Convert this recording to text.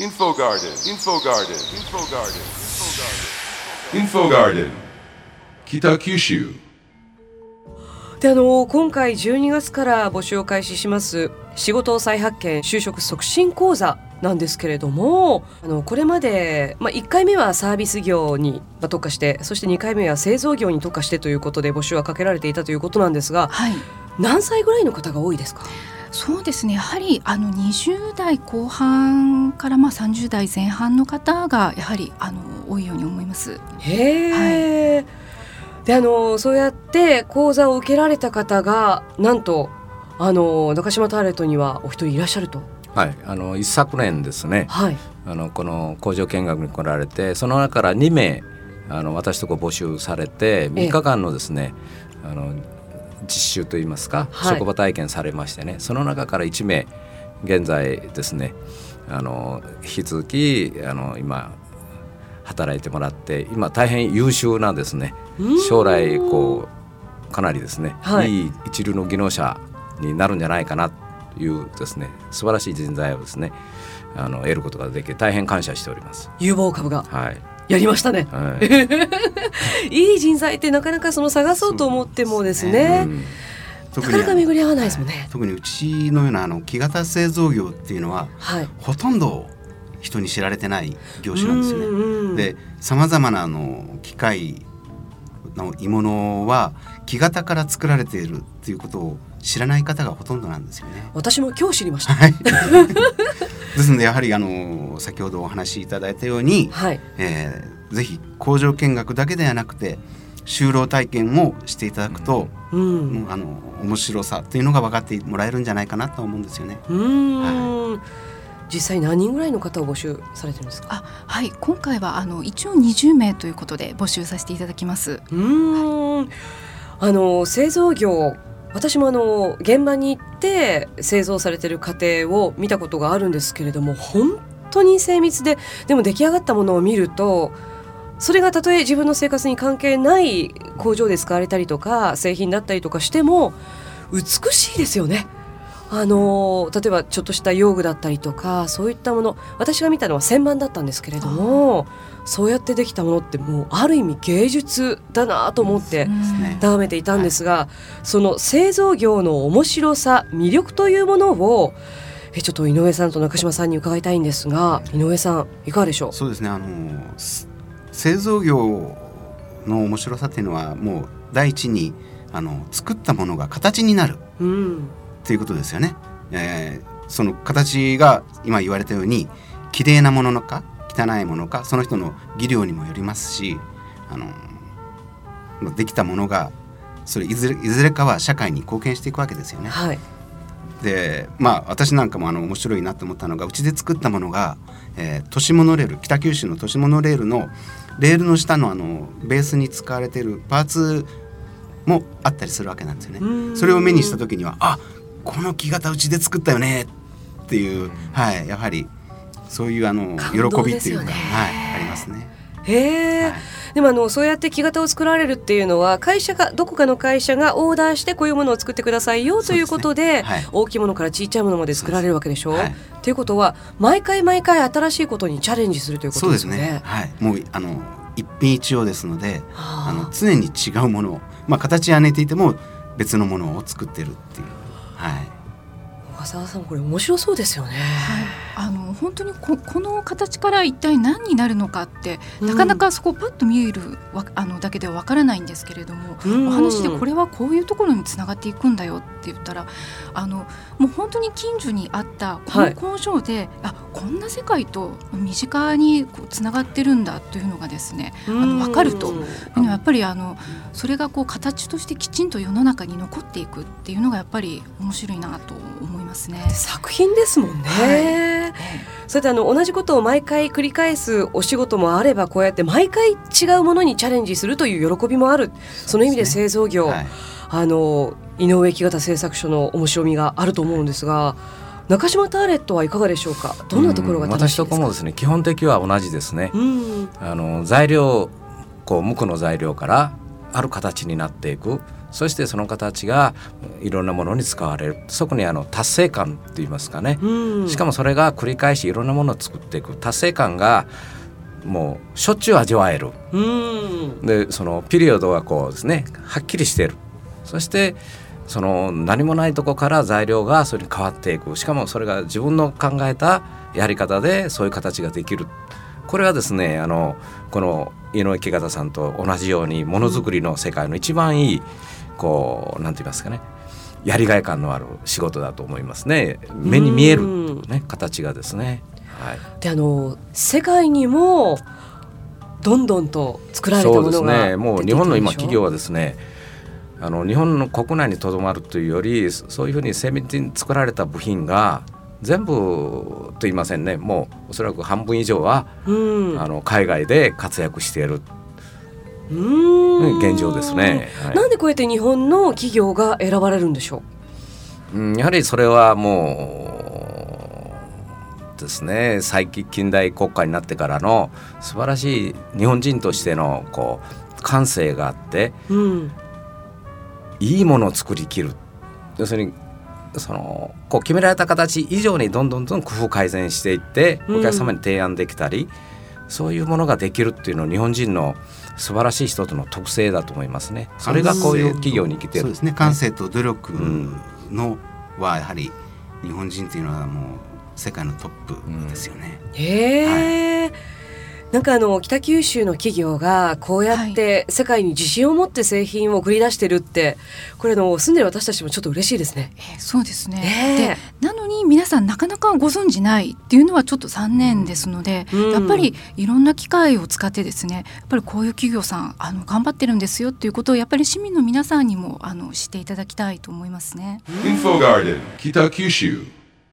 Info Garden, Info Garden, Info Garden, Info Garden, 北九州であの今回12月から募集を開始します仕事再発見就職促進講座なんですけれどもあのこれまで、まあ、1回目はサービス業にまあ特化してそして2回目は製造業に特化してということで募集はかけられていたということなんですがはい。何歳ぐらいの方が多いですか？そうですね。やはりあの20代後半からまあ30代前半の方がやはりあの多いように思います。へえ、であのそうやって講座を受けられた方がなんとあの中島ターレットにはお一人いらっしゃると。はい、あの一昨年ですね。はい、あのこの工場見学に来られてその中から2名あの私とこ募集されて3日間のですね、あの実習といいますか、はい。職場体験されましてねその中から1名現在ですねあの引き続きあの今働いてもらって今大変優秀なですね将来こうかなりですね、はい。い、い一流の技能者になるんじゃないかなというですね素晴らしい人材をですねあの得ることができ大変感謝しております。有望株が。はい、やりましたね。はい、いい人材ってなかなかその探そうと思ってもですね、うんなかなか巡り合わないですもんね。特にうちのようなあの木型製造業っていうのははい。ほとんど人に知られてない業種なんですよね。うんうんでさまざまなあの機械の鋳物は木型から作られているっていうことを知らない方がほとんどなんですよね。私も今日知りました。はい、ですのでやはりあの先ほどお話しいただいたように、はい。えーぜひ工場見学だけではなくて就労体験もしていただくと、うん。もうあの面白さっていうのが分かってもらえるんじゃないかなと思うんですよね。うーん。実際何人ぐらいの方を募集されてるんですか？あはい今回はあの一応20名ということで募集させていただきます。うーん。あの製造業。私もあの現場に行って製造されてる過程を見たことがあるんですけれども本当に精密ででも出来上がったものを見るとそれがたとえ自分の生活に関係ない工場で使われたりとか製品だったりとかしても美しいですよね。あの例えばちょっとした用具だったりとかそういったもの私が見たのは旋盤だったんですけれどもそうやってできたものってもうある意味芸術だなと思って眺めていたんですが、その製造業の面白さ魅力というものをえちょっと井上さんと中島さんに伺いたいんですが井上さんいかがでしょう？そうですね。あのす製造業の面白さっていうのはもう第一にあの作ったものが形になる。うんっていうことですよね。えーその形が今言われたように綺麗なもののか汚いものかその人の技量にもよりますしあのまあできたものがそれいずれいずれかは社会に貢献していくわけですよね。はいでまあ私なんかもあの面白いなと思ったのがうちで作ったものが、えー都市モノレール北九州の都市モノレールのレールの下のあのベースに使われているパーツもあったりするわけなんですようんね。それを目にした時にはあこの木型うちで作ったよね。っていう、はい、やはりそういうあの喜びっていうか、はい、ありますね。へえ、はい。でもあのそうやって木型を作られるっていうのは会社がどこかの会社がオーダーしてこういうものを作ってくださいよということでそうですねはい。大きいものから小さいものまで作られるわけでしょ？そうですはいということは毎回毎回新しいことにチャレンジするというこそうでとですすよね。ね。はい、もうあの一品一様ですので、はあ。あの常に違うものを、まあ形は似ていても別のものを作ってるっていう。はい。小笠原さんこれ面白そうですよね。はい、あの本当にここの形から一体何になるのかって、うん。なかなかそこパッと見えるわあのだけではわからないんですけれども、うん。お話でこれはこういうところにつながっていくんだよって言ったらあのもう本当に近所にあったこはい。の工場で、あこんな世界と身近にこうつながってるんだというのがですねあの分かると。いうのはやっぱりあのそれがこう形としてきちんと世の中に残っていくっていうのがやっぱり面白いなと思いますね。作品ですもんね。はいそれであの同じことを毎回繰り返すお仕事もあればこうやって毎回違うものにチャレンジするという喜びもあるその意味で製造業、はい。あの井上木型製作所の面白みがあると思うんですが中島ターレットはいかがでしょうか？どんなところが私とこもですね基本的は同じですね。うんあの材料こう無垢の材料からある形になっていくそしてその形がいろんなものに使われる。そこにあの達成感と言いますかね、うん。しかもそれが繰り返しいろんなものを作っていく。達成感がもうしょっちゅう味わえる。うん。でそのピリオドがこうですね。はっきりしている。そしてその何もないとこから材料がそれに変わっていく。しかもそれが自分の考えたやり方でそういう形ができるこれはですねあのこの井上木方さんと同じようにものづくりの世界の一番いいこうなんて言いますかねやりがい感のある仕事だと思いますね。目に見える、ね、形がですね。はい。であの世界にもどんどんと作られたそうですものがねもう日本の今企業はですねあの日本の国内にとどまるというよりそそういうふうに精密に作られた部品が全部と言いませんね。もうおそらく半分以上は、うん。あの海外で活躍している。うん。現状ですね。はい。なんでこうやって日本の企業が選ばれるんでしょう？ん、やはりそれはもうですね。最近代国家になってからの素晴らしい日本人としてのこう感性があってう。うん。いいものを作りきる。要するにそのこう決められた形以上にどんどんどん工夫改善していってうんお客様に提案できたり、そういうものができるっていうのは日本人の素晴らしい人との特性だと思いますね。それがこういう企業に生きてる。そうですね感性と努力んのはやはり日本人っていうのはもう世界のトップですよね。へえ、なんかあの北九州の企業がこうやって世界に自信を持って製品を送り出してるってこれあの住んでる私たちもちょっと嬉しいですね。えーそうですね、ねでなのに皆さんなかなかご存じないっていうのはちょっと残念ですので、うんやっぱりいろんな機会を使ってですねやっぱりこういう企業さんあの頑張ってるんですよっていうことをやっぱり市民の皆さんにもあの知っていただきたいと思いますね。Info Garden, Kitakyushu.